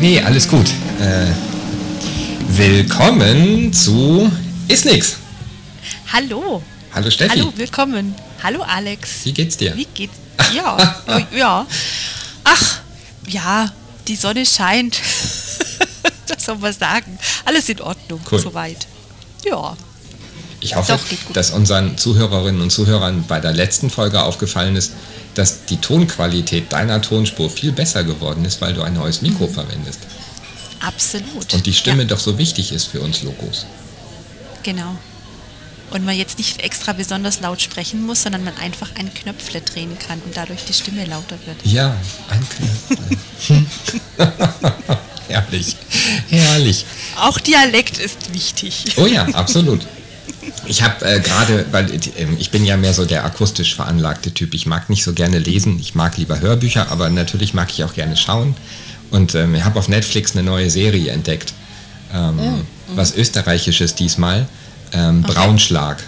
Nee, alles gut. Äh, willkommen zu Ist nix. Hallo. Hallo Steffi. Hallo, willkommen. Hallo Alex. Wie geht's dir? Wie geht's? Ja, äh, ja. Ach, ja, die Sonne scheint. das soll man sagen. Alles in Ordnung, Cool. soweit. Ja. Ich hoffe, Doch, dass unseren Zuhörerinnen und Zuhörern bei der letzten Folge aufgefallen ist, dass die Tonqualität deiner Tonspur viel besser geworden ist, weil du ein neues Mikro verwendest. Absolut. Und die Stimme Ja, doch so wichtig ist für uns Logos. genau. Und man jetzt nicht extra besonders laut sprechen muss, sondern man einfach ein Knöpfle drehen kann und dadurch die Stimme lauter wird. Ja, ein Knöpfchen. Herrlich. Herrlich. Auch Dialekt ist wichtig. Oh ja, absolut. Ich habe äh, gerade, weil äh, ich bin ja mehr so der akustisch veranlagte Typ. Ich mag nicht so gerne lesen, ich mag lieber Hörbücher, aber natürlich mag ich auch gerne schauen. Und ähm, ich habe auf Netflix eine neue Serie entdeckt. Ähm, Was österreichisches diesmal. Ähm, Braunschlag.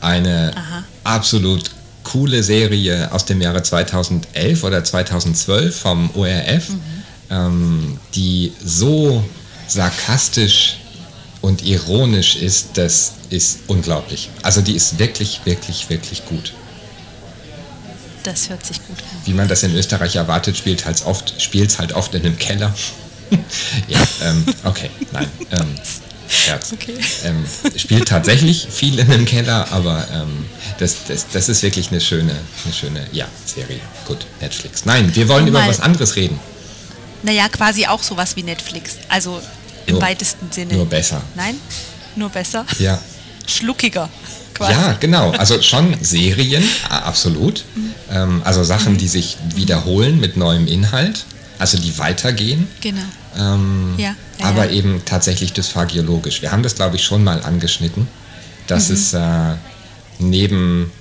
Eine Aha. absolut coole Serie aus dem Jahre 2011 oder 2012 vom ORF, ähm, die so sarkastisch und ironisch ist, das ist unglaublich. Also die ist wirklich, wirklich, wirklich gut. Das hört sich gut an. Wie man das in Österreich erwartet, spielt halt oft, spielt's halt oft in einem Keller. ja, ähm, okay, nein. Ähm, Scherz. Okay. Ähm, spielt tatsächlich viel in einem Keller, aber ähm, das, das, das ist wirklich eine schöne, eine schöne, ja, Serie. Gut, Netflix. Nein, wir wollen Um über mal- was anderes reden. Naja, quasi auch sowas wie Netflix. Also im Nur- weitesten Sinne. Nur besser. Nein? Nur besser? Ja. Schluckiger. Quasi. Ja, genau. Also schon Serien, absolut. Ähm, also Sachen, die sich wiederholen mit neuem Inhalt, also die weitergehen. Genau. Ähm, Ja, ja, aber ja. eben tatsächlich dysphagiologisch. Wir haben das, glaube ich, schon mal angeschnitten, dass Mhm. es äh, neben,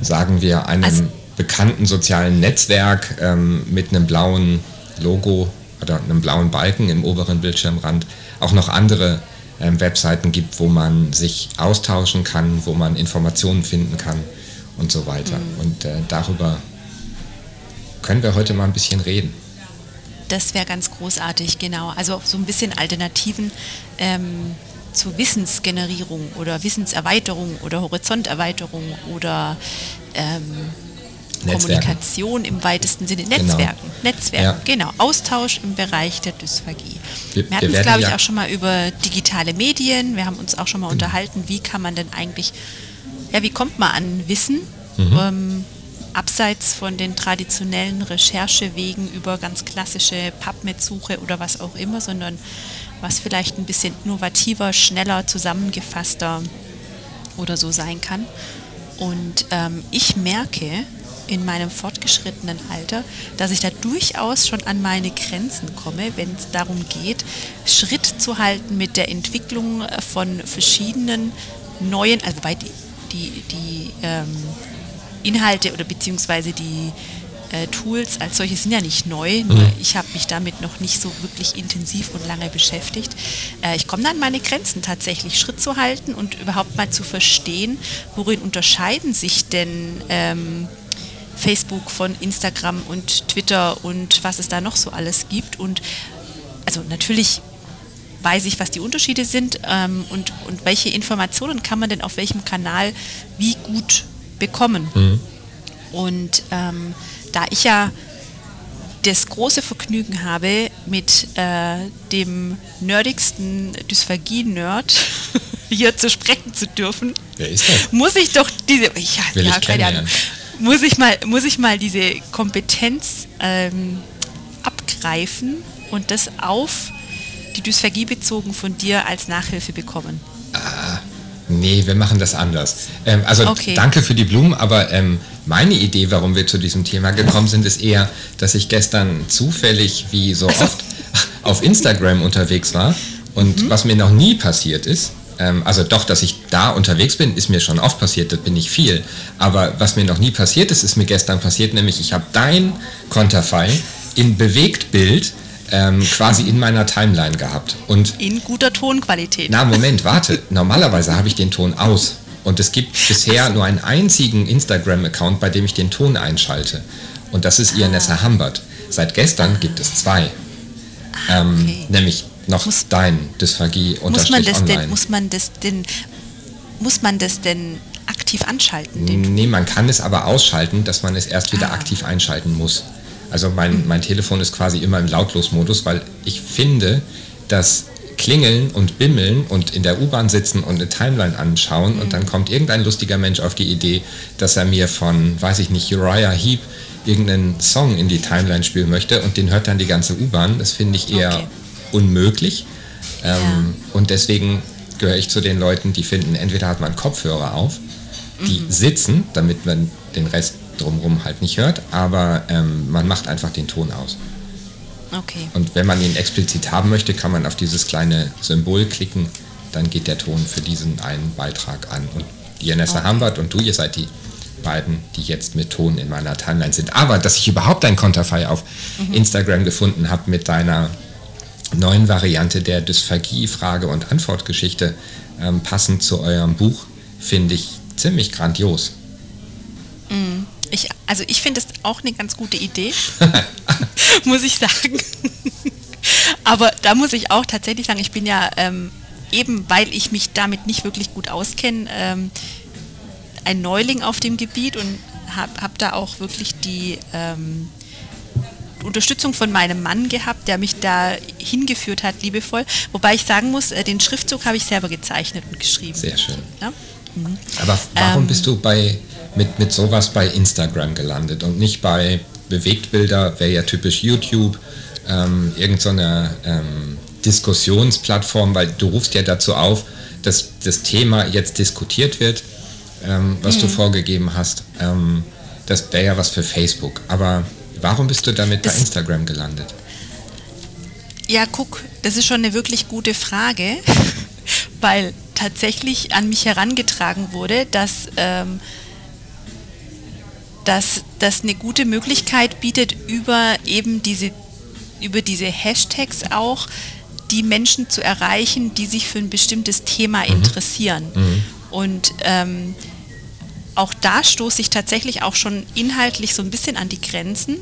sagen wir, einem Also- bekannten sozialen Netzwerk ähm, mit einem blauen Logo oder einem blauen Balken im oberen Bildschirmrand auch noch andere ähm, Webseiten gibt, wo man sich austauschen kann, wo man Informationen finden kann und so weiter. Mhm. Und äh, darüber können wir heute mal ein bisschen reden. Das wäre ganz großartig, genau. Also so ein bisschen Alternativen ähm, zur Wissensgenerierung oder Wissenserweiterung oder Horizonterweiterung oder ähm, Netzwerken. Kommunikation im weitesten Sinne. Netzwerken. Netzwerken, Ja. genau. Austausch im Bereich der Dysphagie. Wir- Wir, hatten es, glaube ich, ja- auch schon mal über digitale Medien. Wir haben uns auch schon mal unterhalten, wie kann man denn eigentlich, ja, wie kommt man an Wissen? Ähm, abseits von den traditionellen Recherchewegen über ganz klassische PubMed-Suche oder was auch immer, sondern was vielleicht ein bisschen innovativer, schneller, zusammengefasster oder so sein kann. Und ähm, ich merke in meinem fortgeschrittenen Alter, dass ich da durchaus schon an meine Grenzen komme, wenn es darum geht, Schritt zu halten mit der Entwicklung äh, von verschiedenen neuen, also wobei die, die, die ähm, Inhalte oder beziehungsweise die äh, Tools als solche sind ja nicht neu, nur ich habe mich damit noch nicht so wirklich intensiv und lange beschäftigt. Äh, ich komme dann an meine Grenzen tatsächlich, Schritt zu halten und überhaupt mal zu verstehen, worin unterscheiden sich denn ähm, Facebook von Instagram und Twitter und was es da noch so alles gibt. Und also natürlich weiß ich, was die Unterschiede sind ähm, und, und welche Informationen kann man denn auf welchem Kanal wie gut bekommen. Und ähm, da ich ja das große Vergnügen habe, mit äh, dem nerdigsten Dysphagie-Nerd hier zu sprechen zu dürfen, muss ich doch diese, ich, ja, Will ja, ich keine Ahnung. Muss ich mal, muss ich mal diese Kompetenz ähm, abgreifen und das auf die Dysphagie bezogen von dir als Nachhilfe bekommen. Nee, wir machen das anders. Ähm, also Okay. danke für die Blumen, aber ähm, meine Idee, warum wir zu diesem Thema gekommen sind, ist eher, dass ich gestern zufällig, wie so oft, auf Instagram unterwegs war und Mhm. was mir noch nie passiert ist, ähm, also doch, dass ich da unterwegs bin, ist mir schon oft passiert, das bin ich viel, aber was mir noch nie passiert ist, ist mir gestern passiert, nämlich ich habe dein Konterfei in Bewegtbild ähm, quasi in meiner Timeline gehabt und In guter Tonqualität. na, Moment, warte. Normalerweise habe ich den Ton aus. Und es gibt bisher nur einen einzigen Instagram-Account, bei dem ich den Ton einschalte. Und das ist Ianessa Hambert. Seit gestern gibt es zwei. Ah, ähm, okay. nämlich noch muss, dein Dysphagie muss man das online. Denn, muss man das denn muss man das denn aktiv anschalten? Nee, man kann es aber ausschalten, dass man es erst wieder ah. aktiv einschalten muss. Also mein, mhm. mein Telefon ist quasi immer im Lautlosmodus, weil ich finde, dass Klingeln und Bimmeln und in der U-Bahn sitzen und eine Timeline anschauen mhm. und dann kommt irgendein lustiger Mensch auf die Idee, dass er mir von, weiß ich nicht, Uriah Heep irgendeinen Song in die Timeline spielen möchte und den hört dann die ganze U-Bahn. Das finde ich eher okay. Unmöglich. Ähm, ja. Und deswegen gehöre ich zu den Leuten, die finden, entweder hat man Kopfhörer auf, die mhm. sitzen, damit man den Rest drumherum halt nicht hört, aber ähm, man macht einfach den Ton aus. Okay. Und wenn man ihn explizit haben möchte, kann man auf dieses kleine Symbol klicken, dann geht der Ton für diesen einen Beitrag an. Und Janessa okay. Hambert und du, ihr seid die beiden, die jetzt mit Ton in meiner Timeline sind. Aber dass ich überhaupt ein Konterfei auf mhm. Instagram gefunden habe mit deiner neuen Variante der Dysphagie-Frage- und Antwortgeschichte ähm, passend zu eurem Buch, finde ich ziemlich grandios. Mm, ich, also ich finde es auch eine ganz gute Idee, muss ich sagen. Aber da muss ich auch tatsächlich sagen, ich bin ja ähm, eben, weil ich mich damit nicht wirklich gut auskenne, ähm, ein Neuling auf dem Gebiet und habe hab da auch wirklich die ähm, Unterstützung von meinem Mann gehabt, der mich da hingeführt hat, liebevoll. Wobei ich sagen muss, äh, den Schriftzug habe ich selber gezeichnet und geschrieben. Sehr schön. Ja? Mhm. Aber warum ähm, bist du bei, mit, mit sowas bei Instagram gelandet und nicht bei Bewegtbilder, wäre ja typisch YouTube, ähm, irgendeine so ähm, Diskussionsplattform, weil du rufst ja dazu auf, dass das Thema jetzt diskutiert wird, ähm, was mhm. du vorgegeben hast. Ähm, das wäre ja was für Facebook. Aber warum bist du damit das, bei Instagram gelandet? Ja, guck, das ist schon eine wirklich gute Frage, weil tatsächlich an mich herangetragen wurde, dass, ähm, dass das eine gute Möglichkeit bietet, über eben diese, über diese Hashtags auch die Menschen zu erreichen, die sich für ein bestimmtes Thema mhm. interessieren. Mhm. Und ähm, auch da stoße ich tatsächlich auch schon inhaltlich so ein bisschen an die Grenzen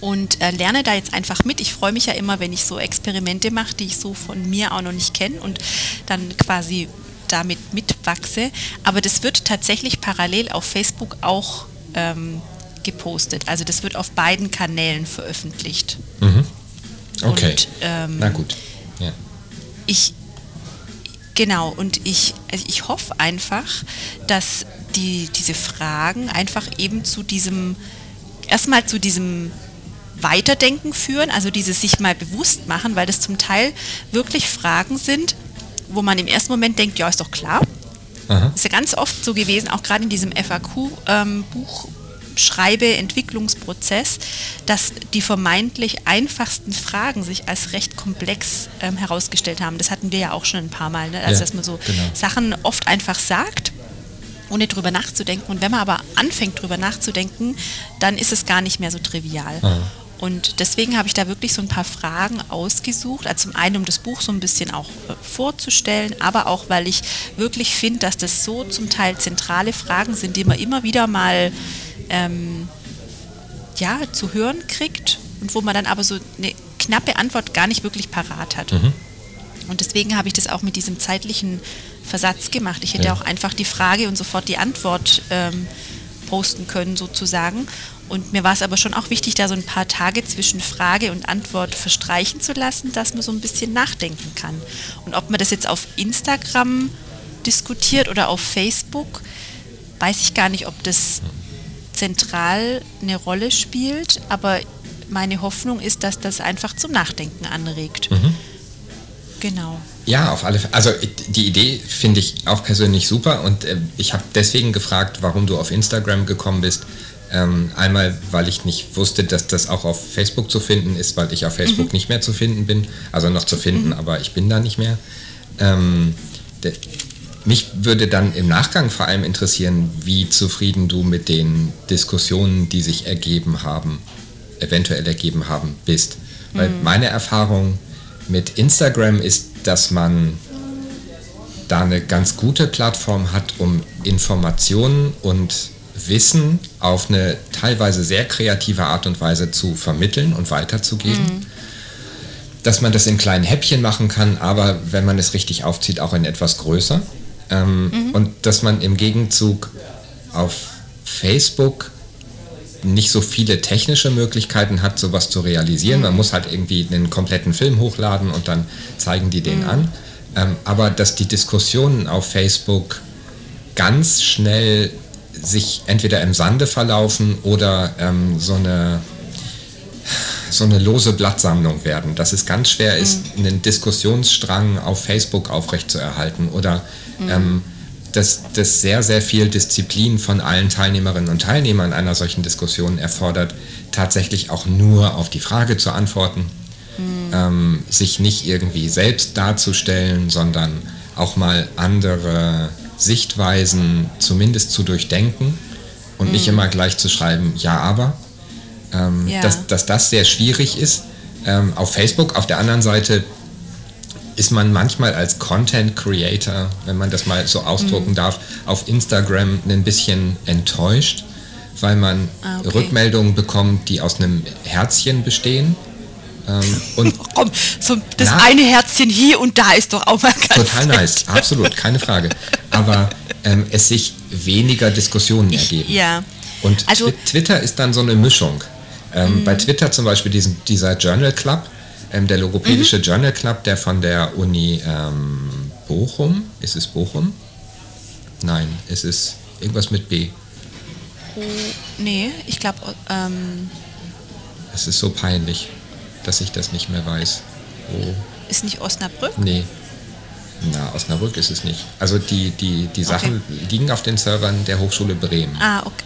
und äh, lerne da jetzt einfach mit. Ich freue mich ja immer, wenn ich so Experimente mache, die ich so von mir auch noch nicht kenne und dann quasi damit mitwachse. Aber das wird tatsächlich parallel auf Facebook auch ähm, gepostet. Also das wird auf beiden Kanälen veröffentlicht. Mhm. Okay. Und, ähm, Na gut. Ja. Ich genau und ich also ich hoffe einfach, dass die diese Fragen einfach eben zu diesem erstmal zu diesem Weiterdenken führen, also dieses sich mal bewusst machen, weil das zum Teil wirklich Fragen sind, wo man im ersten Moment denkt, ja, ist doch klar. Aha. Ist ja ganz oft so gewesen, auch gerade in diesem FAQ-Buch. Ähm, Schreibe, Entwicklungsprozess, dass die vermeintlich einfachsten Fragen sich als recht komplex ähm, herausgestellt haben. Das hatten wir ja auch schon ein paar Mal, ne? also ja, dass man so genau. Sachen oft einfach sagt ohne drüber nachzudenken. Und wenn man aber anfängt drüber nachzudenken, dann ist es gar nicht mehr so trivial. Ah. Und deswegen habe ich da wirklich so ein paar Fragen ausgesucht. Also zum einen, um das Buch so ein bisschen auch äh, vorzustellen, aber auch, weil ich wirklich finde, dass das so zum Teil zentrale Fragen sind, die man immer wieder mal ähm, ja, zu hören kriegt und wo man dann aber so eine knappe Antwort gar nicht wirklich parat hat. Mhm. Und deswegen habe ich das auch mit diesem zeitlichen Versatz gemacht. Ich hätte ja. auch einfach die Frage und sofort die Antwort ähm, posten können sozusagen. Und mir war es aber schon auch wichtig, da so ein paar Tage zwischen Frage und Antwort verstreichen zu lassen, dass man so ein bisschen nachdenken kann. Und ob man das jetzt auf Instagram diskutiert oder auf Facebook, weiß ich gar nicht, ob das zentral eine Rolle spielt, aber meine Hoffnung ist, dass das einfach zum Nachdenken anregt. Mhm. Genau. Ja, auf alle Fälle. Also die Idee finde ich auch persönlich super und äh, ich habe deswegen gefragt, warum du auf Instagram gekommen bist. Ähm, einmal, weil ich nicht wusste, dass das auch auf Facebook zu finden ist, weil ich auf Facebook mhm. nicht mehr zu finden bin. Also noch zu finden, mhm. aber ich bin da nicht mehr. Ähm, mich würde dann im Nachgang vor allem interessieren, wie zufrieden du mit den Diskussionen, die sich ergeben haben, eventuell ergeben haben, bist. Weil mhm. meine Erfahrung mit Instagram ist, dass man da eine ganz gute Plattform hat, um Informationen und Wissen auf eine teilweise sehr kreative Art und Weise zu vermitteln und weiterzugeben. Mhm. Dass man das in kleinen Häppchen machen kann, aber wenn man es richtig aufzieht, auch in etwas größer. Ähm, mhm. Und dass man im Gegenzug auf Facebook nicht so viele technische Möglichkeiten hat, sowas zu realisieren. Man muss halt irgendwie einen kompletten Film hochladen und dann zeigen die den mhm. an. Ähm, aber dass die Diskussionen auf Facebook ganz schnell sich entweder im Sande verlaufen oder ähm, so eine so eine lose Blattsammlung werden, dass es ganz schwer ist, mhm. einen Diskussionsstrang auf Facebook aufrechtzuerhalten oder mhm. ähm, dass das sehr, sehr viel Disziplin von allen Teilnehmerinnen und Teilnehmern einer solchen Diskussion erfordert, tatsächlich auch nur auf die Frage zu antworten, mhm. ähm, sich nicht irgendwie selbst darzustellen, sondern auch mal andere Sichtweisen zumindest zu durchdenken und mhm. nicht immer gleich zu schreiben, ja, aber. Ähm, ja. Dass, dass das sehr schwierig ist. Ähm, auf Facebook, auf der anderen Seite ist man manchmal als Content Creator, wenn man das mal so ausdrucken mhm. darf, auf Instagram ein bisschen enttäuscht, weil man ah, okay. Rückmeldungen bekommt, die aus einem Herzchen bestehen. Ähm, und Komm, so das na, eine Herzchen hier und da ist doch auch mal ganz Total nett. nice, absolut, keine Frage. Aber ähm, es sich weniger Diskussionen ergeben. Ja. Und also, Twitter ist dann so eine Mischung. Ähm, mhm. Bei Twitter zum Beispiel diesen, dieser Journal Club, ähm, der logopädische mhm. Journal Club, der von der Uni ähm, Bochum, ist es Bochum? Nein, es ist irgendwas mit B. Oh, nee, ich glaube. Ähm es ist so peinlich, dass ich das nicht mehr weiß. Oh. Ist nicht Osnabrück? Nee. Na, Osnabrück ist es nicht. Also die, die, die Sachen okay. liegen auf den Servern der Hochschule Bremen. Ah, okay.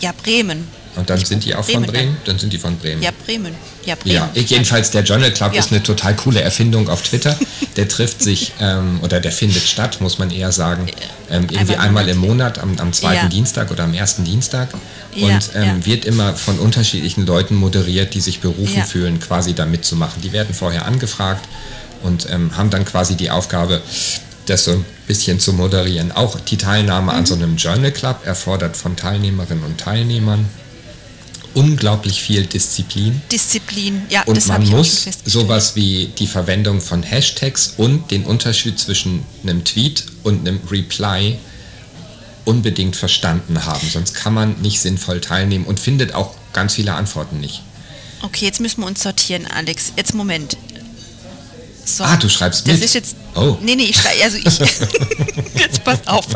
Ja, Bremen. Und dann ich sind die auch Bremen von Bremen? Dann sind die von Bremen. Ja, Bremen. Ja, Bremen. Ja, jedenfalls der Journal Club ja. ist eine total coole Erfindung auf Twitter. Der trifft sich, ähm, oder der findet statt, muss man eher sagen, ähm, irgendwie einmal, einmal im Monat, am, am zweiten ja. Dienstag oder am ersten Dienstag. Und ähm, wird immer von unterschiedlichen Leuten moderiert, die sich berufen fühlen, quasi da mitzumachen. Die werden vorher angefragt und ähm, haben dann quasi die Aufgabe, das so ein bisschen zu moderieren. Auch die Teilnahme mhm. an so einem Journal Club erfordert von Teilnehmerinnen und Teilnehmern unglaublich viel Disziplin. Disziplin, ja. Und man muss sowas wie die Verwendung von Hashtags und den Unterschied zwischen einem Tweet und einem Reply unbedingt verstanden haben. Sonst kann man nicht sinnvoll teilnehmen und findet auch ganz viele Antworten nicht. Okay, jetzt müssen wir uns sortieren, Alex. Jetzt Moment. So. Ah, du schreibst mit. Das ist jetzt. Oh. Nee, nee, ich schreibe. Also ich. jetzt passt auf.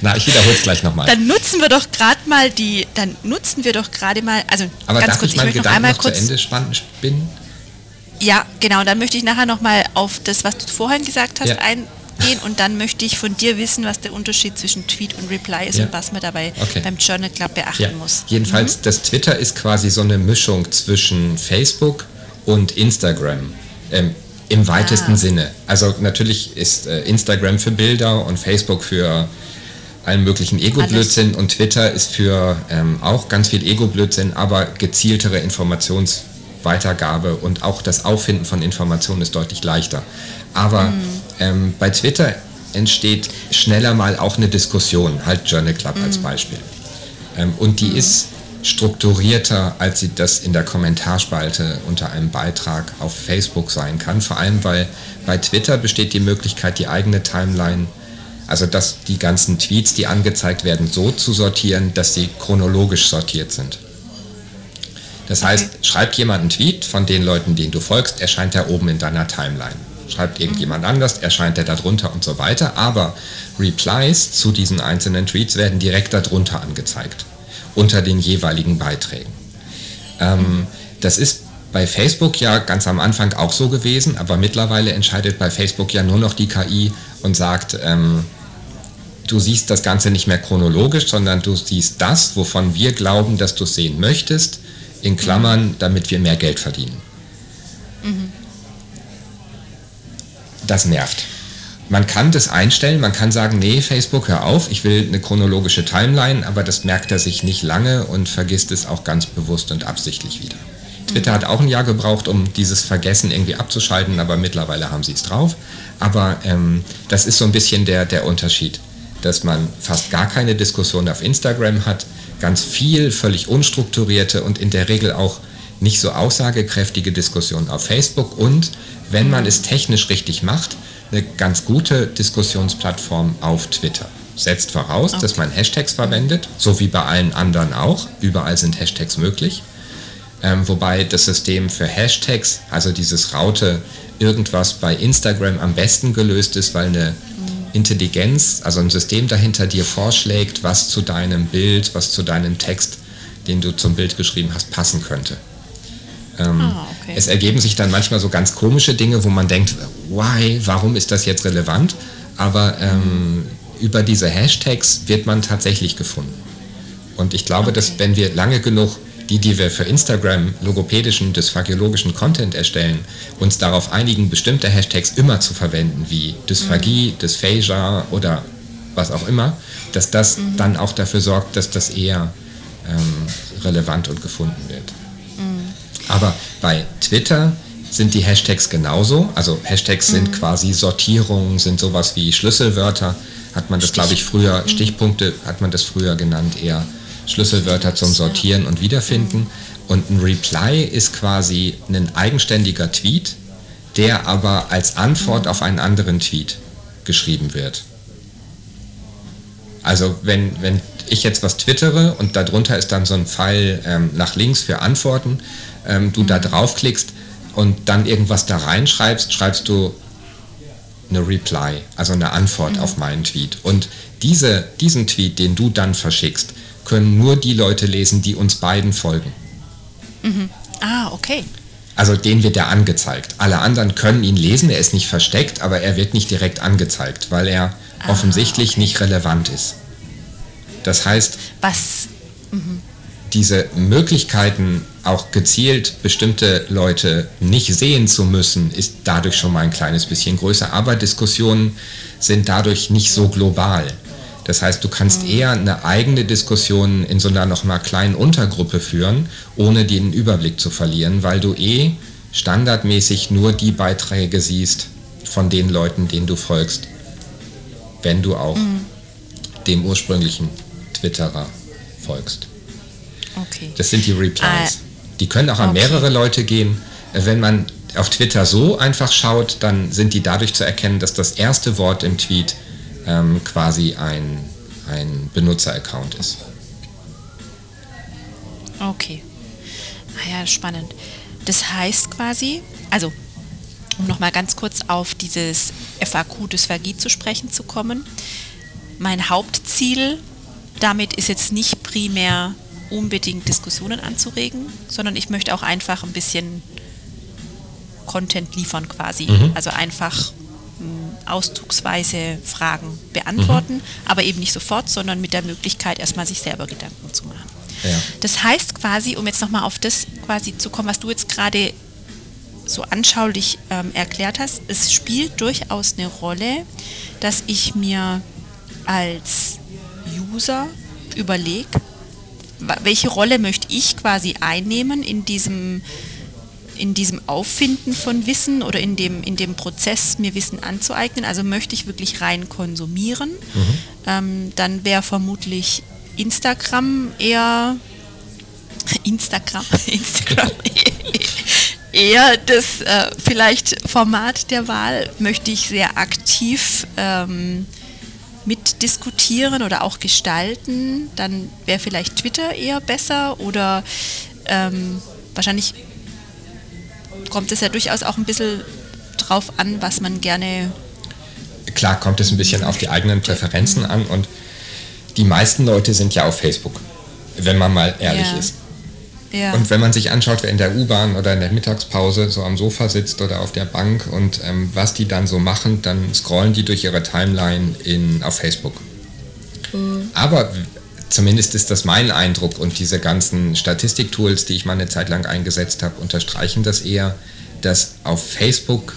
Na, ich wiederhole es gleich nochmal. Dann nutzen wir doch gerade mal die. Dann nutzen wir doch gerade mal. Also Aber ganz kurz, ich, ich möchte noch einmal noch kurz. Zu Ende spannend spinnen? Ja, genau. Dann möchte ich nachher nochmal auf das, was du vorhin gesagt hast, ja. eingehen und dann möchte ich von dir wissen, was der Unterschied zwischen Tweet und Reply ist ja. und was man dabei okay. beim Journal Club beachten ja. muss. Jedenfalls, mhm. das Twitter ist quasi so eine Mischung zwischen Facebook und Instagram. Ähm, im weitesten ah. Sinne. Also natürlich ist äh, Instagram für Bilder und Facebook für allen möglichen Ego-Blödsinn und Twitter ist für ähm, auch ganz viel Ego-Blödsinn, aber gezieltere Informationsweitergabe und auch das Auffinden von Informationen ist deutlich leichter. Aber mhm. ähm, bei Twitter entsteht schneller mal auch eine Diskussion, halt Journal Club mhm. als Beispiel. Ähm, und die mhm. ist strukturierter, als sie das in der Kommentarspalte unter einem Beitrag auf Facebook sein kann. Vor allem, weil bei Twitter besteht die Möglichkeit, die eigene Timeline, also dass die ganzen Tweets, die angezeigt werden, so zu sortieren, dass sie chronologisch sortiert sind. Das heißt, schreibt jemand einen Tweet von den Leuten, denen du folgst, erscheint er oben in deiner Timeline. Schreibt irgendjemand mhm. anders, erscheint er darunter und so weiter. Aber Replies zu diesen einzelnen Tweets werden direkt darunter angezeigt unter den jeweiligen Beiträgen. Ähm, das ist bei Facebook ja ganz am Anfang auch so gewesen, aber mittlerweile entscheidet bei Facebook ja nur noch die KI und sagt, ähm, du siehst das Ganze nicht mehr chronologisch, sondern du siehst das, wovon wir glauben, dass du es sehen möchtest, in Klammern, damit wir mehr Geld verdienen. Mhm. Das nervt man kann das einstellen, man kann sagen, nee, Facebook, hör auf, ich will eine chronologische Timeline, aber das merkt er sich nicht lange und vergisst es auch ganz bewusst und absichtlich wieder. Twitter hat auch ein Jahr gebraucht, um dieses Vergessen irgendwie abzuschalten, aber mittlerweile haben sie es drauf. Aber ähm, das ist so ein bisschen der, der Unterschied. dass man fast gar keine Diskussion auf Instagram hat, ganz viel völlig unstrukturierte und in der Regel auch nicht so aussagekräftige Diskussionen auf Facebook und wenn man es technisch richtig macht, eine ganz gute Diskussionsplattform auf Twitter. Setzt voraus, okay. dass man Hashtags verwendet, so wie bei allen anderen auch. Überall sind Hashtags möglich. Ähm, wobei das System für Hashtags, also dieses Raute irgendwas bei Instagram am besten gelöst ist, weil eine Intelligenz, also ein System dahinter dir vorschlägt, was zu deinem Bild, was zu deinem Text, den du zum Bild geschrieben hast, passen könnte. Ähm, ah, okay. Es ergeben sich dann manchmal so ganz komische Dinge, wo man denkt, why, warum ist das jetzt relevant? Aber ähm, über diese Hashtags wird man tatsächlich gefunden. Und ich glaube, okay. dass wenn wir lange genug die, die wir für Instagram logopädischen, dysphagiologischen Content erstellen, uns darauf einigen, bestimmte Hashtags immer zu verwenden, wie Dysphagie, mhm. Dysphagia oder was auch immer, dass das mhm. dann auch dafür sorgt, dass das eher ähm, relevant und gefunden wird. Mhm. Aber bei Twitter sind die Hashtags genauso. Also Hashtags sind mhm. quasi Sortierungen, sind sowas wie Schlüsselwörter. Hat man das, glaube ich, früher, mhm. Stichpunkte hat man das früher genannt, eher Schlüsselwörter zum Sortieren und Wiederfinden. Und ein Reply ist quasi ein eigenständiger Tweet, der aber als Antwort auf einen anderen Tweet geschrieben wird. Also wenn, wenn ich jetzt was twittere und darunter ist dann so ein Pfeil ähm, nach links für Antworten, ähm, du da draufklickst und dann irgendwas da reinschreibst, schreibst du eine Reply, also eine Antwort mhm. auf meinen Tweet. Und diese, diesen Tweet, den du dann verschickst, können nur die Leute lesen, die uns beiden folgen. Mhm. Ah, okay. Also den wird er angezeigt. Alle anderen können ihn lesen, er ist nicht versteckt, aber er wird nicht direkt angezeigt, weil er ah, offensichtlich okay. nicht relevant ist. Das heißt, was mhm. Diese Möglichkeiten, auch gezielt bestimmte Leute nicht sehen zu müssen, ist dadurch schon mal ein kleines bisschen größer. Aber Diskussionen sind dadurch nicht so global. Das heißt, du kannst mhm. eher eine eigene Diskussion in so einer nochmal kleinen Untergruppe führen, ohne den Überblick zu verlieren, weil du eh standardmäßig nur die Beiträge siehst von den Leuten, denen du folgst, wenn du auch mhm. dem ursprünglichen Twitterer folgst. Okay. Das sind die Replies. Ah, die können auch an okay. mehrere Leute gehen. Wenn man auf Twitter so einfach schaut, dann sind die dadurch zu erkennen, dass das erste Wort im Tweet ähm, quasi ein, ein Benutzer-Account ist. Okay. Ah ja, spannend. Das heißt quasi, also um nochmal ganz kurz auf dieses FAQ-Dysphagie zu sprechen zu kommen. Mein Hauptziel damit ist jetzt nicht primär unbedingt Diskussionen anzuregen, sondern ich möchte auch einfach ein bisschen Content liefern quasi. Mhm. Also einfach auszugsweise Fragen beantworten, mhm. aber eben nicht sofort, sondern mit der Möglichkeit, erstmal sich selber Gedanken zu machen. Ja. Das heißt quasi, um jetzt nochmal auf das quasi zu kommen, was du jetzt gerade so anschaulich ähm, erklärt hast, es spielt durchaus eine Rolle, dass ich mir als User überlege, welche Rolle möchte ich quasi einnehmen in diesem in diesem Auffinden von Wissen oder in dem, in dem Prozess, mir Wissen anzueignen. Also möchte ich wirklich rein konsumieren. Mhm. Ähm, dann wäre vermutlich Instagram eher Instagram, Instagram eher das äh, vielleicht Format der Wahl. Möchte ich sehr aktiv ähm, mitdiskutieren oder auch gestalten, dann wäre vielleicht Twitter eher besser oder ähm, wahrscheinlich kommt es ja durchaus auch ein bisschen drauf an, was man gerne. Klar kommt es ein bisschen auf die eigenen Präferenzen an und die meisten Leute sind ja auf Facebook, wenn man mal ehrlich ja. ist. Ja. Und wenn man sich anschaut, wer in der U-Bahn oder in der Mittagspause so am Sofa sitzt oder auf der Bank und ähm, was die dann so machen, dann scrollen die durch ihre Timeline in, auf Facebook. Mhm. Aber zumindest ist das mein Eindruck und diese ganzen Statistiktools, die ich mal eine Zeit lang eingesetzt habe, unterstreichen das eher, dass auf Facebook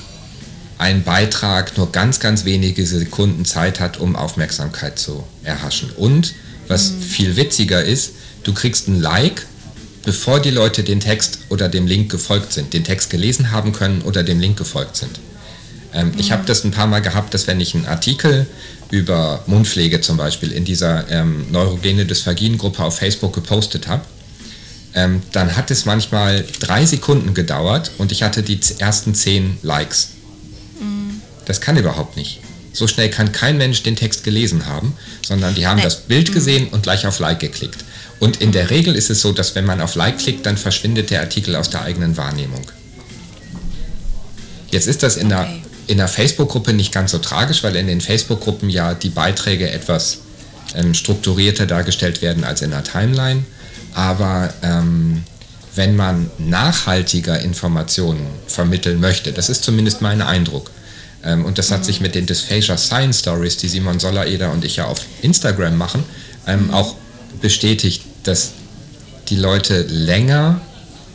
ein Beitrag nur ganz, ganz wenige Sekunden Zeit hat, um Aufmerksamkeit zu erhaschen. Und was mhm. viel witziger ist, du kriegst ein Like, bevor die Leute den Text oder dem Link gefolgt sind, den Text gelesen haben können oder dem Link gefolgt sind. Ähm, mhm. Ich habe das ein paar Mal gehabt, dass wenn ich einen Artikel über Mundpflege zum Beispiel in dieser ähm, neurogene Dysphagiengruppe auf Facebook gepostet habe, ähm, dann hat es manchmal drei Sekunden gedauert und ich hatte die ersten zehn Likes. Mhm. Das kann überhaupt nicht. So schnell kann kein Mensch den Text gelesen haben, sondern die haben das Bild mhm. gesehen und gleich auf Like geklickt. Und in der Regel ist es so, dass wenn man auf Like klickt, dann verschwindet der Artikel aus der eigenen Wahrnehmung. Jetzt ist das in der, in der Facebook-Gruppe nicht ganz so tragisch, weil in den Facebook-Gruppen ja die Beiträge etwas ähm, strukturierter dargestellt werden als in der Timeline. Aber ähm, wenn man nachhaltiger Informationen vermitteln möchte, das ist zumindest mein Eindruck, ähm, und das hat mhm. sich mit den Dysphagia Science Stories, die Simon Sollereder und ich ja auf Instagram machen, ähm, mhm. auch bestätigt, dass die Leute länger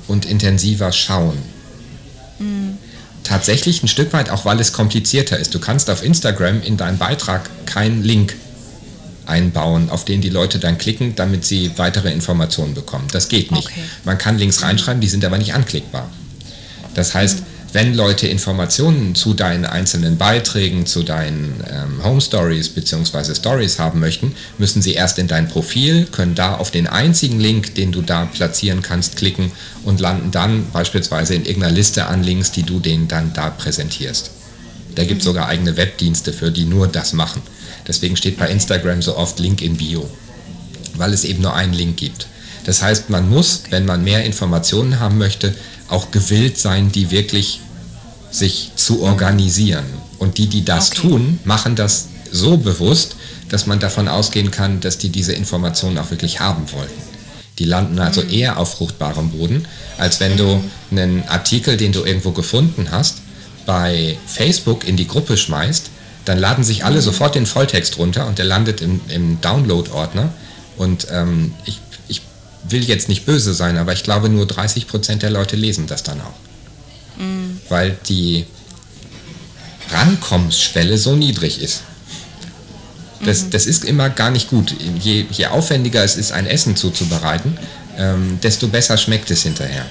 und intensiver schauen. Mhm. Tatsächlich ein Stück weit, auch weil es komplizierter ist. Du kannst auf Instagram in deinen Beitrag keinen Link einbauen, auf den die Leute dann klicken, damit sie weitere Informationen bekommen. Das geht nicht. Okay. Man kann Links reinschreiben, die sind aber nicht anklickbar. Das heißt, mhm wenn Leute Informationen zu deinen einzelnen Beiträgen, zu deinen ähm, Home Stories bzw. Stories haben möchten, müssen sie erst in dein Profil, können da auf den einzigen Link, den du da platzieren kannst, klicken und landen dann beispielsweise in irgendeiner Liste an Links, die du denen dann da präsentierst. Da gibt es sogar eigene Webdienste für, die nur das machen. Deswegen steht bei Instagram so oft Link in Bio, weil es eben nur einen Link gibt. Das heißt, man muss, wenn man mehr Informationen haben möchte, auch gewillt sein, die wirklich sich zu organisieren. Und die, die das okay. tun, machen das so bewusst, dass man davon ausgehen kann, dass die diese Informationen auch wirklich haben wollten. Die landen also mhm. eher auf fruchtbarem Boden, als wenn du mhm. einen Artikel, den du irgendwo gefunden hast, bei Facebook in die Gruppe schmeißt, dann laden sich alle mhm. sofort den Volltext runter und der landet im, im Download-Ordner. Und ähm, ich will jetzt nicht böse sein, aber ich glaube, nur 30 Prozent der Leute lesen das dann auch. Mhm. Weil die Rankommensschwelle so niedrig ist. Das, mhm. das ist immer gar nicht gut. Je, je aufwendiger es ist, ein Essen zuzubereiten, ähm, desto besser schmeckt es hinterher.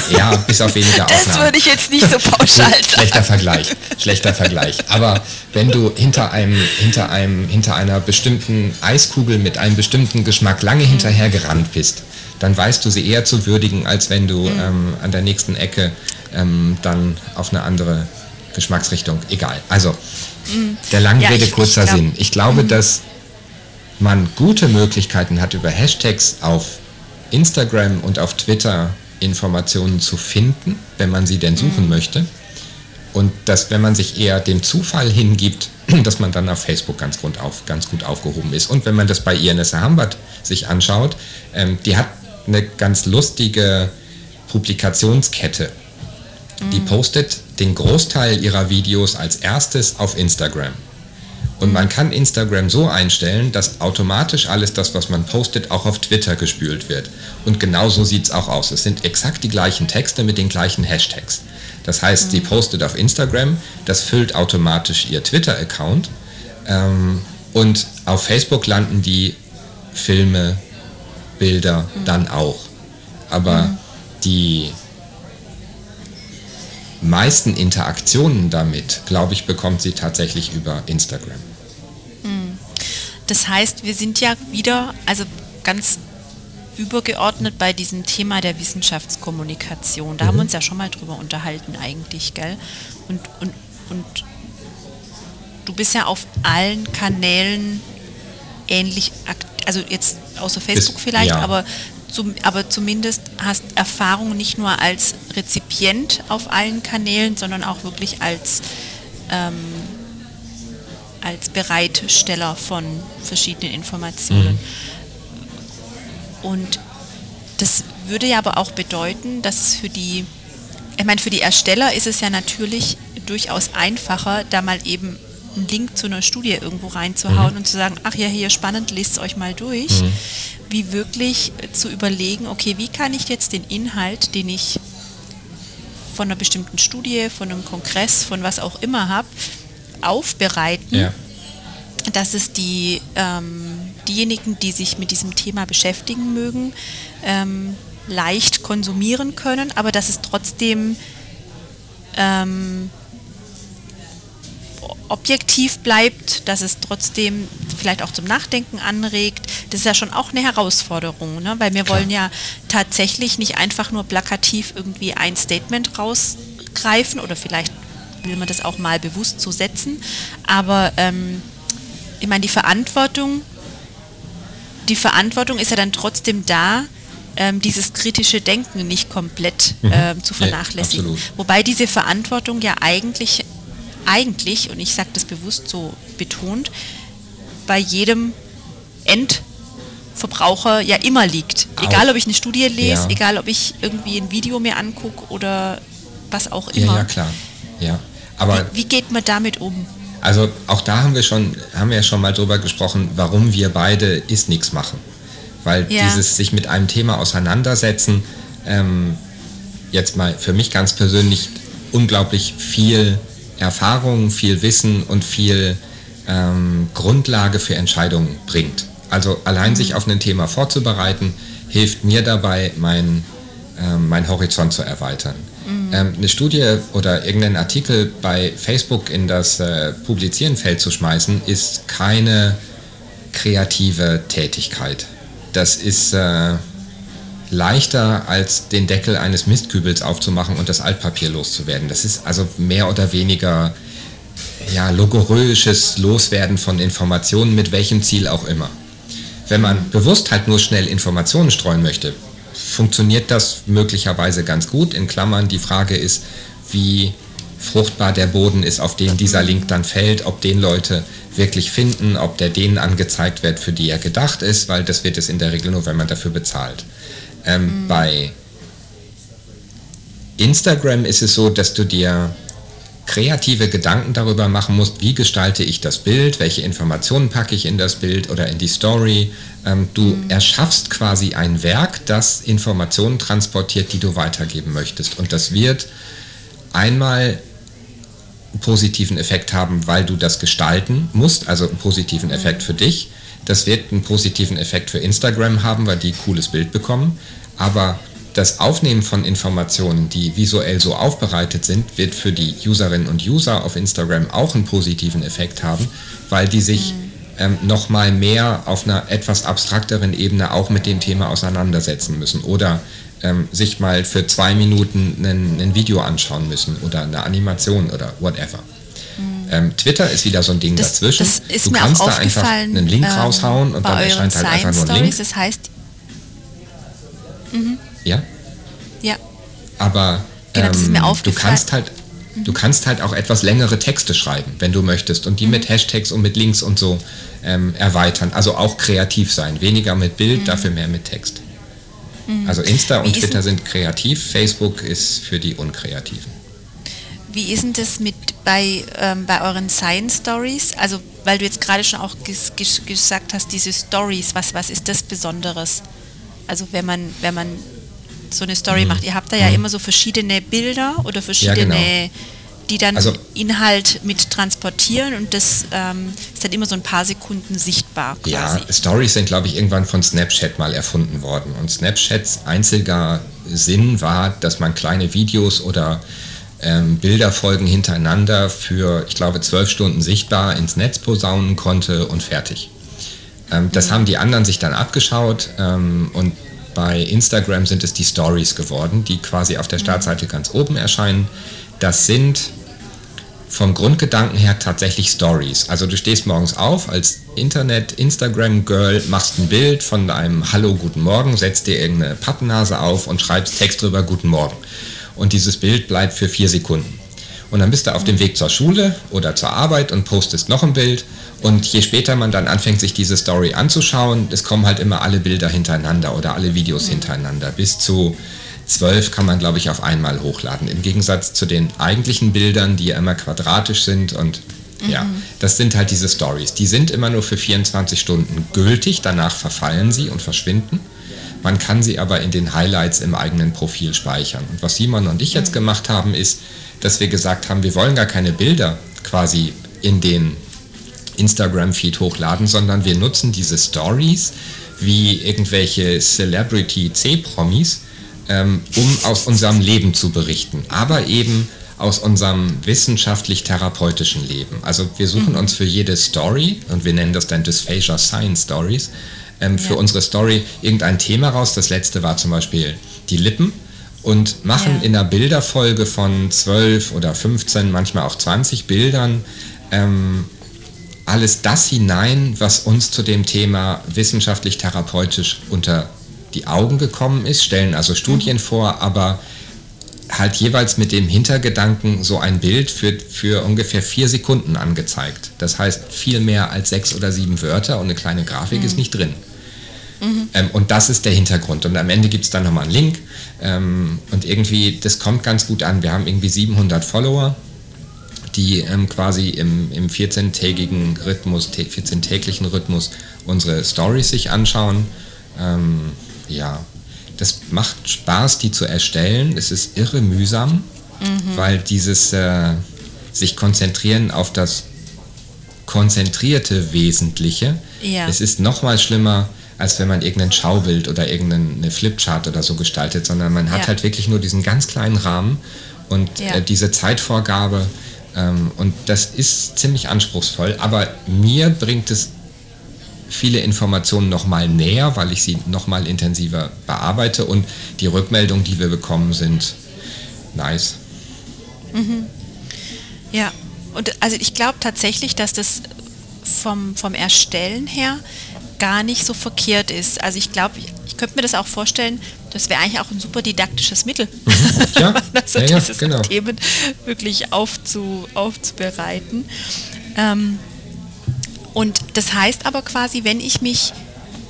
Ja, bis auf weniger Ausnahmen. Das würde ich jetzt nicht so pauschal sagen. Schlechter Vergleich, schlechter Vergleich. Aber wenn du hinter einem, hinter einem, hinter einer bestimmten Eiskugel mit einem bestimmten Geschmack lange mhm. hinterher gerannt bist, dann weißt du sie eher zu würdigen, als wenn du mhm. ähm, an der nächsten Ecke ähm, dann auf eine andere Geschmacksrichtung. Egal. Also, mhm. der langen ja, Rede, kurzer ich glaub, Sinn. Ich glaube, dass man gute Möglichkeiten hat, über Hashtags auf Instagram und auf Twitter Informationen zu finden, wenn man sie denn suchen mhm. möchte. Und dass, wenn man sich eher dem Zufall hingibt, dass man dann auf Facebook ganz, gut, auf, ganz gut aufgehoben ist. Und wenn man das bei Ianessa Hambert sich anschaut, ähm, die hat eine ganz lustige Publikationskette. Mhm. Die postet den Großteil ihrer Videos als erstes auf Instagram. Und man kann Instagram so einstellen, dass automatisch alles das, was man postet, auch auf Twitter gespült wird. Und genau so sieht es auch aus. Es sind exakt die gleichen Texte mit den gleichen Hashtags. Das heißt, mhm. sie postet auf Instagram, das füllt automatisch ihr Twitter-Account ähm, und auf Facebook landen die Filme, Bilder mhm. dann auch. Aber mhm. die meisten Interaktionen damit, glaube ich, bekommt sie tatsächlich über Instagram. Das heißt, wir sind ja wieder, also ganz übergeordnet bei diesem Thema der Wissenschaftskommunikation. Da mhm. haben wir mhm. uns ja schon mal drüber unterhalten eigentlich, gell? Und, und, und du bist ja auf allen Kanälen ähnlich, also jetzt außer Facebook Ist, vielleicht, ja. aber, zum, aber zumindest hast Erfahrung nicht nur als Rezipient auf allen Kanälen, sondern auch wirklich als ähm, als Bereitsteller von verschiedenen Informationen. Mhm. Und das würde ja aber auch bedeuten, dass es für die, ich meine, für die Ersteller ist es ja natürlich durchaus einfacher, da mal eben einen Link zu einer Studie irgendwo reinzuhauen mhm. und zu sagen, ach ja, hier spannend, lest es euch mal durch, mhm. wie wirklich zu überlegen, okay, wie kann ich jetzt den Inhalt, den ich von einer bestimmten Studie, von einem Kongress, von was auch immer habe, aufbereiten, ja. dass es die, ähm, diejenigen, die sich mit diesem Thema beschäftigen mögen, ähm, leicht konsumieren können, aber dass es trotzdem ähm, objektiv bleibt, dass es trotzdem vielleicht auch zum Nachdenken anregt. Das ist ja schon auch eine Herausforderung, ne? weil wir Klar. wollen ja tatsächlich nicht einfach nur plakativ irgendwie ein Statement rausgreifen oder vielleicht will man das auch mal bewusst so setzen, aber ähm, ich meine, die Verantwortung, die Verantwortung ist ja dann trotzdem da, ähm, dieses kritische Denken nicht komplett mhm. ähm, zu vernachlässigen. Ja, Wobei diese Verantwortung ja eigentlich, eigentlich, und ich sage das bewusst so betont, bei jedem Endverbraucher ja immer liegt. Egal, ob ich eine Studie lese, ja. egal, ob ich irgendwie ein Video mir angucke oder was auch immer. Ja, ja klar. Ja. Aber wie, wie geht man damit um? Also auch da haben wir schon, haben wir ja schon mal drüber gesprochen, warum wir beide ist nichts machen. Weil ja. dieses sich mit einem Thema auseinandersetzen, ähm, jetzt mal für mich ganz persönlich unglaublich viel Erfahrung, viel Wissen und viel ähm, Grundlage für Entscheidungen bringt. Also allein mhm. sich auf ein Thema vorzubereiten, hilft mir dabei, mein, äh, mein Horizont zu erweitern. Mhm. Ähm, eine Studie oder irgendeinen Artikel bei Facebook in das äh, Publizierenfeld zu schmeißen, ist keine kreative Tätigkeit. Das ist äh, leichter als den Deckel eines Mistkübels aufzumachen und das Altpapier loszuwerden. Das ist also mehr oder weniger ja, logoröisches Loswerden von Informationen mit welchem Ziel auch immer. Wenn man bewusst halt nur schnell Informationen streuen möchte, funktioniert das möglicherweise ganz gut. In Klammern, die Frage ist, wie fruchtbar der Boden ist, auf den dieser Link dann fällt, ob den Leute wirklich finden, ob der denen angezeigt wird, für die er gedacht ist, weil das wird es in der Regel nur, wenn man dafür bezahlt. Ähm, mhm. Bei Instagram ist es so, dass du dir kreative Gedanken darüber machen musst, wie gestalte ich das Bild, welche Informationen packe ich in das Bild oder in die Story. Ähm, du mhm. erschaffst quasi ein Werk, das Informationen transportiert, die du weitergeben möchtest. Und das wird einmal einen positiven Effekt haben, weil du das gestalten musst, also einen positiven mhm. Effekt für dich. Das wird einen positiven Effekt für Instagram haben, weil die cooles Bild bekommen. Aber das Aufnehmen von Informationen, die visuell so aufbereitet sind, wird für die Userinnen und User auf Instagram auch einen positiven Effekt haben, weil die sich mhm. ähm, nochmal mehr auf einer etwas abstrakteren Ebene auch mit dem Thema auseinandersetzen müssen oder ähm, sich mal für zwei Minuten ein Video anschauen müssen oder eine Animation oder whatever. Mhm. Ähm, Twitter ist wieder so ein Ding das, dazwischen. Das ist du kannst da einfach einen Link ähm, raushauen und dann erscheint halt einfach nur ein Link. Das heißt, mhm. Ja? Ja. Aber genau, ähm, du kannst halt mhm. du kannst halt auch etwas längere Texte schreiben, wenn du möchtest und die mhm. mit Hashtags und mit Links und so ähm, erweitern. Also auch kreativ sein. Weniger mit Bild, mhm. dafür mehr mit Text. Mhm. Also Insta und Twitter sind kreativ, Facebook ist für die Unkreativen. Wie ist denn das mit bei, ähm, bei euren Science Stories? Also weil du jetzt gerade schon auch ges ges gesagt hast, diese Stories, was, was ist das Besonderes? Also wenn man, wenn man so eine Story mhm. macht, ihr habt da ja mhm. immer so verschiedene Bilder oder verschiedene, ja, genau. die dann also, Inhalt mit transportieren und das ähm, ist dann immer so ein paar Sekunden sichtbar. Quasi. Ja, Stories sind, glaube ich, irgendwann von Snapchat mal erfunden worden. Und Snapchats einziger Sinn war, dass man kleine Videos oder ähm, Bilderfolgen hintereinander für, ich glaube, zwölf Stunden sichtbar ins Netz posaunen konnte und fertig. Ähm, das mhm. haben die anderen sich dann abgeschaut ähm, und bei Instagram sind es die Stories geworden, die quasi auf der mhm. Startseite ganz oben erscheinen. Das sind vom Grundgedanken her tatsächlich Stories. Also du stehst morgens auf als Internet, Instagram-Girl, machst ein Bild von einem Hallo, guten Morgen, setzt dir irgendeine Pappnase auf und schreibst Text drüber, guten Morgen. Und dieses Bild bleibt für vier Sekunden. Und dann bist du auf dem Weg zur Schule oder zur Arbeit und postest noch ein Bild und je später man dann anfängt, sich diese Story anzuschauen, es kommen halt immer alle Bilder hintereinander oder alle Videos mhm. hintereinander. Bis zu zwölf kann man, glaube ich, auf einmal hochladen. Im Gegensatz zu den eigentlichen Bildern, die ja immer quadratisch sind und mhm. ja, das sind halt diese Stories. Die sind immer nur für 24 Stunden gültig, danach verfallen sie und verschwinden. Man kann sie aber in den Highlights im eigenen Profil speichern. Und was Simon und ich jetzt mhm. gemacht haben, ist, dass wir gesagt haben, wir wollen gar keine Bilder quasi in den Instagram-Feed hochladen, sondern wir nutzen diese Stories wie irgendwelche Celebrity-C-Promis, ähm, um aus unserem Leben zu berichten. Aber eben aus unserem wissenschaftlich-therapeutischen Leben. Also wir suchen mhm. uns für jede Story, und wir nennen das dann Dysphagia Science Stories, ähm, für unsere Story irgendein Thema raus. Das letzte war zum Beispiel die Lippen und machen ja. in einer Bilderfolge von 12 oder 15, manchmal auch 20 Bildern ähm, alles das hinein, was uns zu dem Thema wissenschaftlich-therapeutisch unter die Augen gekommen ist, stellen also Studien mhm. vor, aber halt jeweils mit dem Hintergedanken so ein Bild für, für ungefähr vier Sekunden angezeigt. Das heißt viel mehr als sechs oder sieben Wörter und eine kleine Grafik mhm. ist nicht drin. Mhm. Ähm, und das ist der Hintergrund. Und am Ende gibt es dann nochmal einen Link. Ähm, und irgendwie, das kommt ganz gut an. Wir haben irgendwie 700 Follower, die ähm, quasi im, im 14-tägigen Rhythmus, 14-täglichen Rhythmus unsere Stories sich anschauen. Ähm, ja, das macht Spaß, die zu erstellen. Es ist irre mühsam, mhm. weil dieses äh, sich konzentrieren auf das konzentrierte Wesentliche, ja. es ist noch mal schlimmer, als wenn man irgendein Schaubild oder irgendeine Flipchart oder so gestaltet, sondern man hat ja. halt wirklich nur diesen ganz kleinen Rahmen und ja. äh, diese Zeitvorgabe. Ähm, und das ist ziemlich anspruchsvoll, aber mir bringt es viele Informationen noch mal näher, weil ich sie noch mal intensiver bearbeite und die Rückmeldungen, die wir bekommen, sind nice. Mhm. Ja, und also ich glaube tatsächlich, dass das vom, vom Erstellen her gar nicht so verkehrt ist. Also ich glaube, ich könnte mir das auch vorstellen, das wäre eigentlich auch ein super didaktisches Mittel, mhm. ja. also ja, ja, genau. Themen wirklich aufzu, aufzubereiten. Ähm, und das heißt aber quasi, wenn ich mich,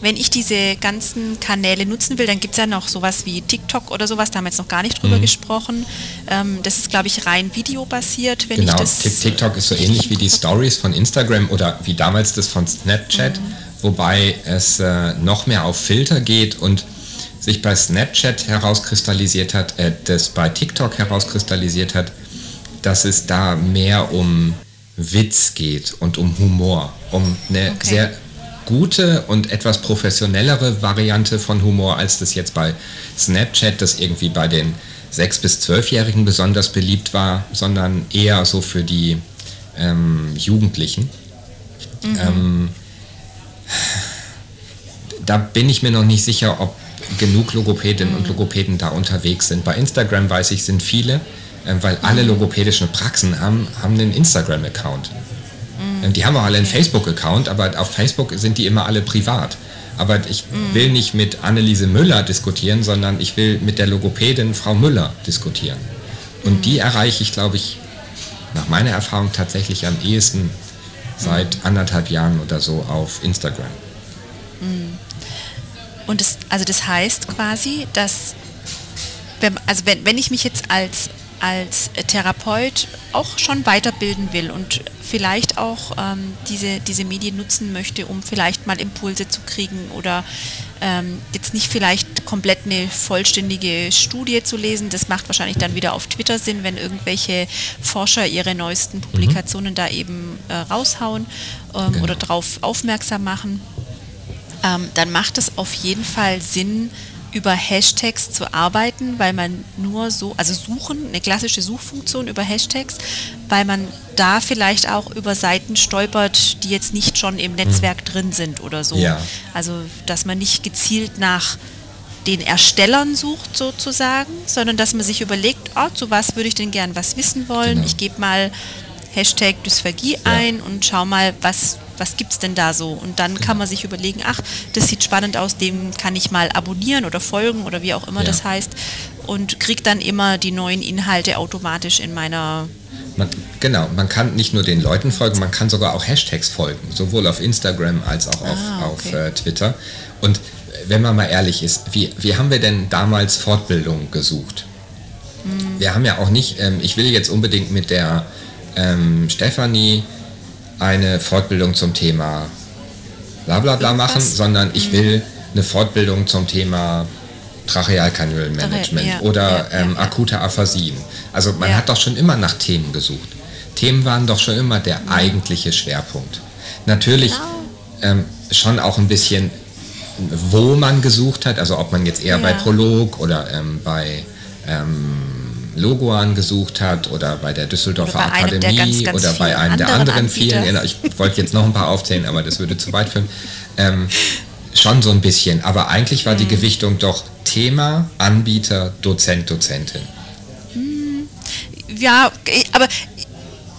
wenn ich diese ganzen Kanäle nutzen will, dann gibt es ja noch sowas wie TikTok oder sowas, da haben wir jetzt noch gar nicht drüber mhm. gesprochen. Ähm, das ist, glaube ich, rein videobasiert, wenn genau. ich das. TikTok ist so ähnlich wie die Stories von Instagram oder wie damals das von Snapchat, mhm. wobei es äh, noch mehr auf Filter geht und sich bei Snapchat herauskristallisiert hat, äh, das bei TikTok herauskristallisiert hat, dass es da mehr um Witz geht und um Humor, um eine okay. sehr gute und etwas professionellere Variante von Humor, als das jetzt bei Snapchat, das irgendwie bei den 6- bis 12-Jährigen besonders beliebt war, sondern eher so für die ähm, Jugendlichen. Mhm. Ähm, da bin ich mir noch nicht sicher, ob genug Logopädinnen mhm. und Logopäden da unterwegs sind. Bei Instagram weiß ich, sind viele. Ähm, weil alle logopädischen Praxen haben, haben einen Instagram-Account. Mhm. Die haben auch alle einen Facebook-Account, aber auf Facebook sind die immer alle privat. Aber ich mhm. will nicht mit Anneliese Müller diskutieren, sondern ich will mit der Logopädin Frau Müller diskutieren. Und mhm. die erreiche ich, glaube ich, nach meiner Erfahrung tatsächlich am ehesten seit mhm. anderthalb Jahren oder so auf Instagram. Und das, also das heißt quasi, dass wenn, also wenn, wenn ich mich jetzt als als Therapeut auch schon weiterbilden will und vielleicht auch ähm, diese, diese Medien nutzen möchte, um vielleicht mal Impulse zu kriegen oder ähm, jetzt nicht vielleicht komplett eine vollständige Studie zu lesen. Das macht wahrscheinlich dann wieder auf Twitter Sinn, wenn irgendwelche Forscher ihre neuesten mhm. Publikationen mhm. da eben äh, raushauen ähm, genau. oder darauf aufmerksam machen. Ähm, dann macht es auf jeden Fall Sinn, über Hashtags zu arbeiten, weil man nur so, also suchen, eine klassische Suchfunktion über Hashtags, weil man da vielleicht auch über Seiten stolpert, die jetzt nicht schon im Netzwerk mhm. drin sind oder so. Ja. Also, dass man nicht gezielt nach den Erstellern sucht sozusagen, sondern dass man sich überlegt, oh, zu was würde ich denn gern was wissen wollen. Genau. Ich gebe mal Hashtag Dysphagie ja. ein und schau mal, was was gibt es denn da so? Und dann kann man sich überlegen, ach, das sieht spannend aus, dem kann ich mal abonnieren oder folgen oder wie auch immer ja. das heißt und kriegt dann immer die neuen Inhalte automatisch in meiner man, genau, man kann nicht nur den Leuten folgen, man kann sogar auch Hashtags folgen, sowohl auf Instagram als auch auf, ah, okay. auf äh, Twitter. Und wenn man mal ehrlich ist, wie, wie haben wir denn damals Fortbildung gesucht? Hm. Wir haben ja auch nicht, ähm, ich will jetzt unbedingt mit der ähm, Stefanie eine Fortbildung zum Thema bla bla bla machen, sondern ich mhm. will eine Fortbildung zum Thema Trachealkanülmanagement ja, oder ja, ähm, akute Aphasien. Also man hat doch schon immer nach Themen gesucht. Themen waren doch schon immer der eigentliche Schwerpunkt. Natürlich genau. ähm, schon auch ein bisschen, wo man gesucht hat, also ob man jetzt eher bei Prolog oder ähm, bei ähm, Logoan gesucht hat oder bei der Düsseldorfer Oder bei einem der Akademie ganz, ganz oder bei einem der anderen Anbieter. vielen, genau, ich wollte jetzt noch ein paar aufzählen, aber das würde zu weit führen. Ähm, schon so ein bisschen, aber eigentlich Mhm. war die Gewichtung doch Thema, Anbieter, Dozent, Dozentin. Ja, eh, aber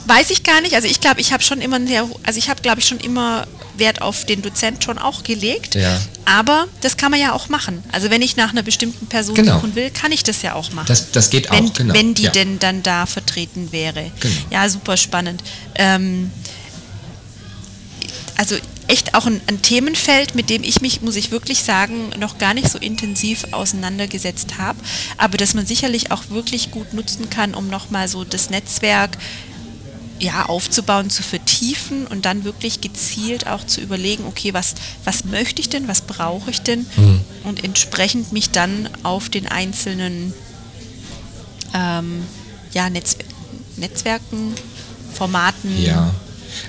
weiß ich gar nicht. Also ich glaube, ich habe schon immer sehr, also ich habe glaube ich schon immer Wert auf den Dozent schon auch gelegt. Ja. Aber das kann man ja auch machen. Also wenn ich nach einer bestimmten Person Genau. suchen will, kann ich das ja auch machen. Das, das geht wenn, auch, genau. wenn die ja. denn dann da vertreten wäre. Genau. Ja, super spannend. Ähm, also echt auch ein, ein Themenfeld, mit dem ich mich, muss ich wirklich sagen, noch gar nicht so intensiv auseinandergesetzt habe, aber das man sicherlich auch wirklich gut nutzen kann, um nochmal so das Netzwerk ja, aufzubauen, zu vertiefen und dann wirklich gezielt auch zu überlegen, okay, was, was möchte ich denn, was brauche ich denn Mhm. und entsprechend mich dann auf den einzelnen ähm, ja, Netz, Netzwerken, Formaten ja.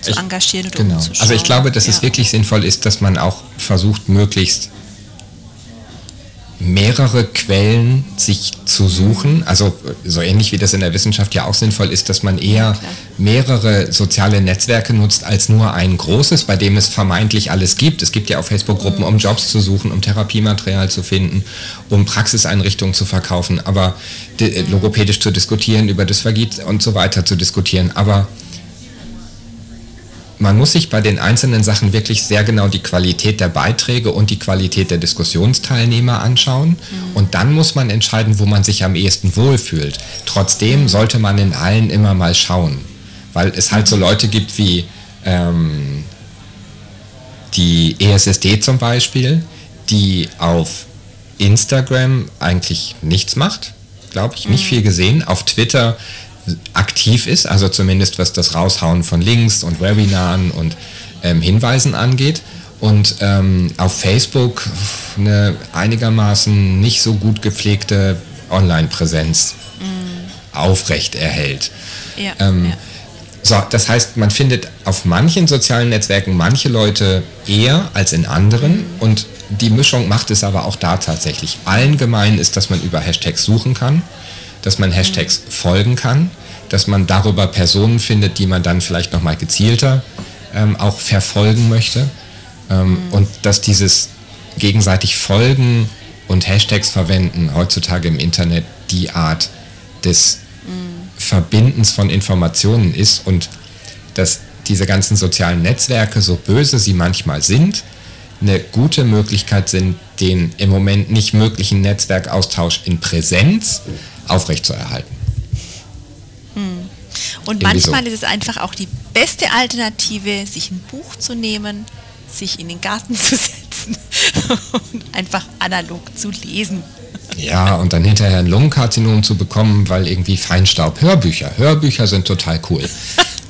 zu Ich- engagieren oder Genau. Also ich glaube, dass es Ja. wirklich sinnvoll ist, dass man auch versucht, möglichst mehrere Quellen sich zu suchen. Also äh, so ähnlich wie das in der Wissenschaft ja auch sinnvoll ist, dass man eher mehrere soziale Netzwerke nutzt als nur ein großes, bei dem es vermeintlich alles gibt. Es gibt ja auch Facebook-Gruppen, Mhm. um Jobs zu suchen, um Therapiematerial zu finden, um Praxiseinrichtungen zu verkaufen, aber di- Mhm. logopädisch zu diskutieren, über Dysphagie und so weiter zu diskutieren. Aber man muss sich bei den einzelnen Sachen wirklich sehr genau die Qualität der Beiträge und die Qualität der Diskussionsteilnehmer anschauen. Und dann muss man entscheiden, wo man sich am ehesten wohlfühlt. Trotzdem sollte man in allen immer mal schauen, weil es halt so Leute gibt wie ähm, die ESSD zum Beispiel, die auf Instagram eigentlich nichts macht, glaube ich, nicht viel gesehen. Auf Twitter aktiv ist, also zumindest was das Raushauen von Links und Webinaren und ähm, Hinweisen angeht. Und ähm, auf Facebook eine einigermaßen nicht so gut gepflegte Online-Präsenz aufrecht erhält. Ja, Ähm, ja. So, das heißt, man findet auf manchen sozialen Netzwerken manche Leute eher als in anderen und die Mischung macht es aber auch da tatsächlich. Allen gemein ist, dass man über Hashtags suchen kann, dass man Hashtags folgen kann, dass man darüber Personen findet, die man dann vielleicht nochmal gezielter ähm, auch verfolgen möchte. Ähm, und dass dieses gegenseitig Folgen und Hashtags verwenden heutzutage im Internet die Art des Verbindens von Informationen ist und dass diese ganzen sozialen Netzwerke, so böse sie manchmal sind, eine gute Möglichkeit sind, den im Moment nicht möglichen Netzwerkaustausch in Präsenz aufrechtzuerhalten. Und irgendwie so. manchmal ist es einfach auch die beste Alternative, sich ein Buch zu nehmen, sich in den Garten zu setzen und einfach analog zu lesen. Ja, und dann hinterher ein Lungenkarzinom zu bekommen, weil irgendwie Feinstaub. Hörbücher. Hörbücher sind total cool.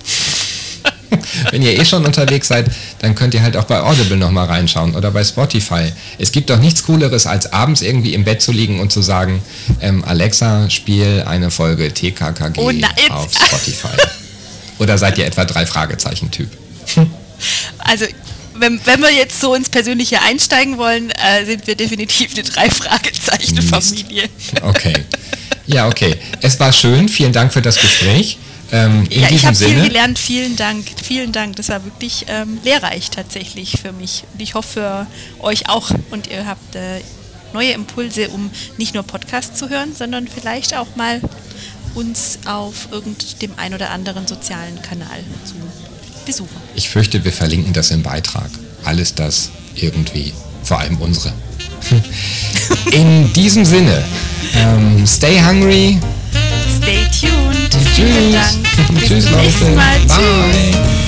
Wenn ihr eh schon unterwegs seid, dann könnt ihr halt auch bei Audible nochmal reinschauen oder bei Spotify. Es gibt doch nichts Cooleres, als abends irgendwie im Bett zu liegen und zu sagen, ähm, Alexa, spiel eine Folge TKKG Oh auf Spotify. Oder seid ihr etwa drei Fragezeichen-Typ? Also, wenn, wenn wir jetzt so ins Persönliche einsteigen wollen, äh, sind wir definitiv eine Drei-Fragezeichen-Familie. Okay. Ja, okay. Es war schön. Vielen Dank für das Gespräch. Ähm, Ja, ich habe viel gelernt. Vielen Dank. Vielen Dank. Das war wirklich ähm, lehrreich tatsächlich für mich. Und ich hoffe für euch auch. Und ihr habt äh, neue Impulse, um nicht nur Podcast zu hören, sondern vielleicht auch mal uns auf irgendeinem ein oder anderen sozialen Kanal zu besuchen. Ich fürchte, wir verlinken das im Beitrag. Alles das irgendwie, vor allem unsere. In diesem Sinne, ähm, stay hungry. Stay tuned. Vielen. Dank. Bis zum nächsten. Mal. Bye. Tschüss.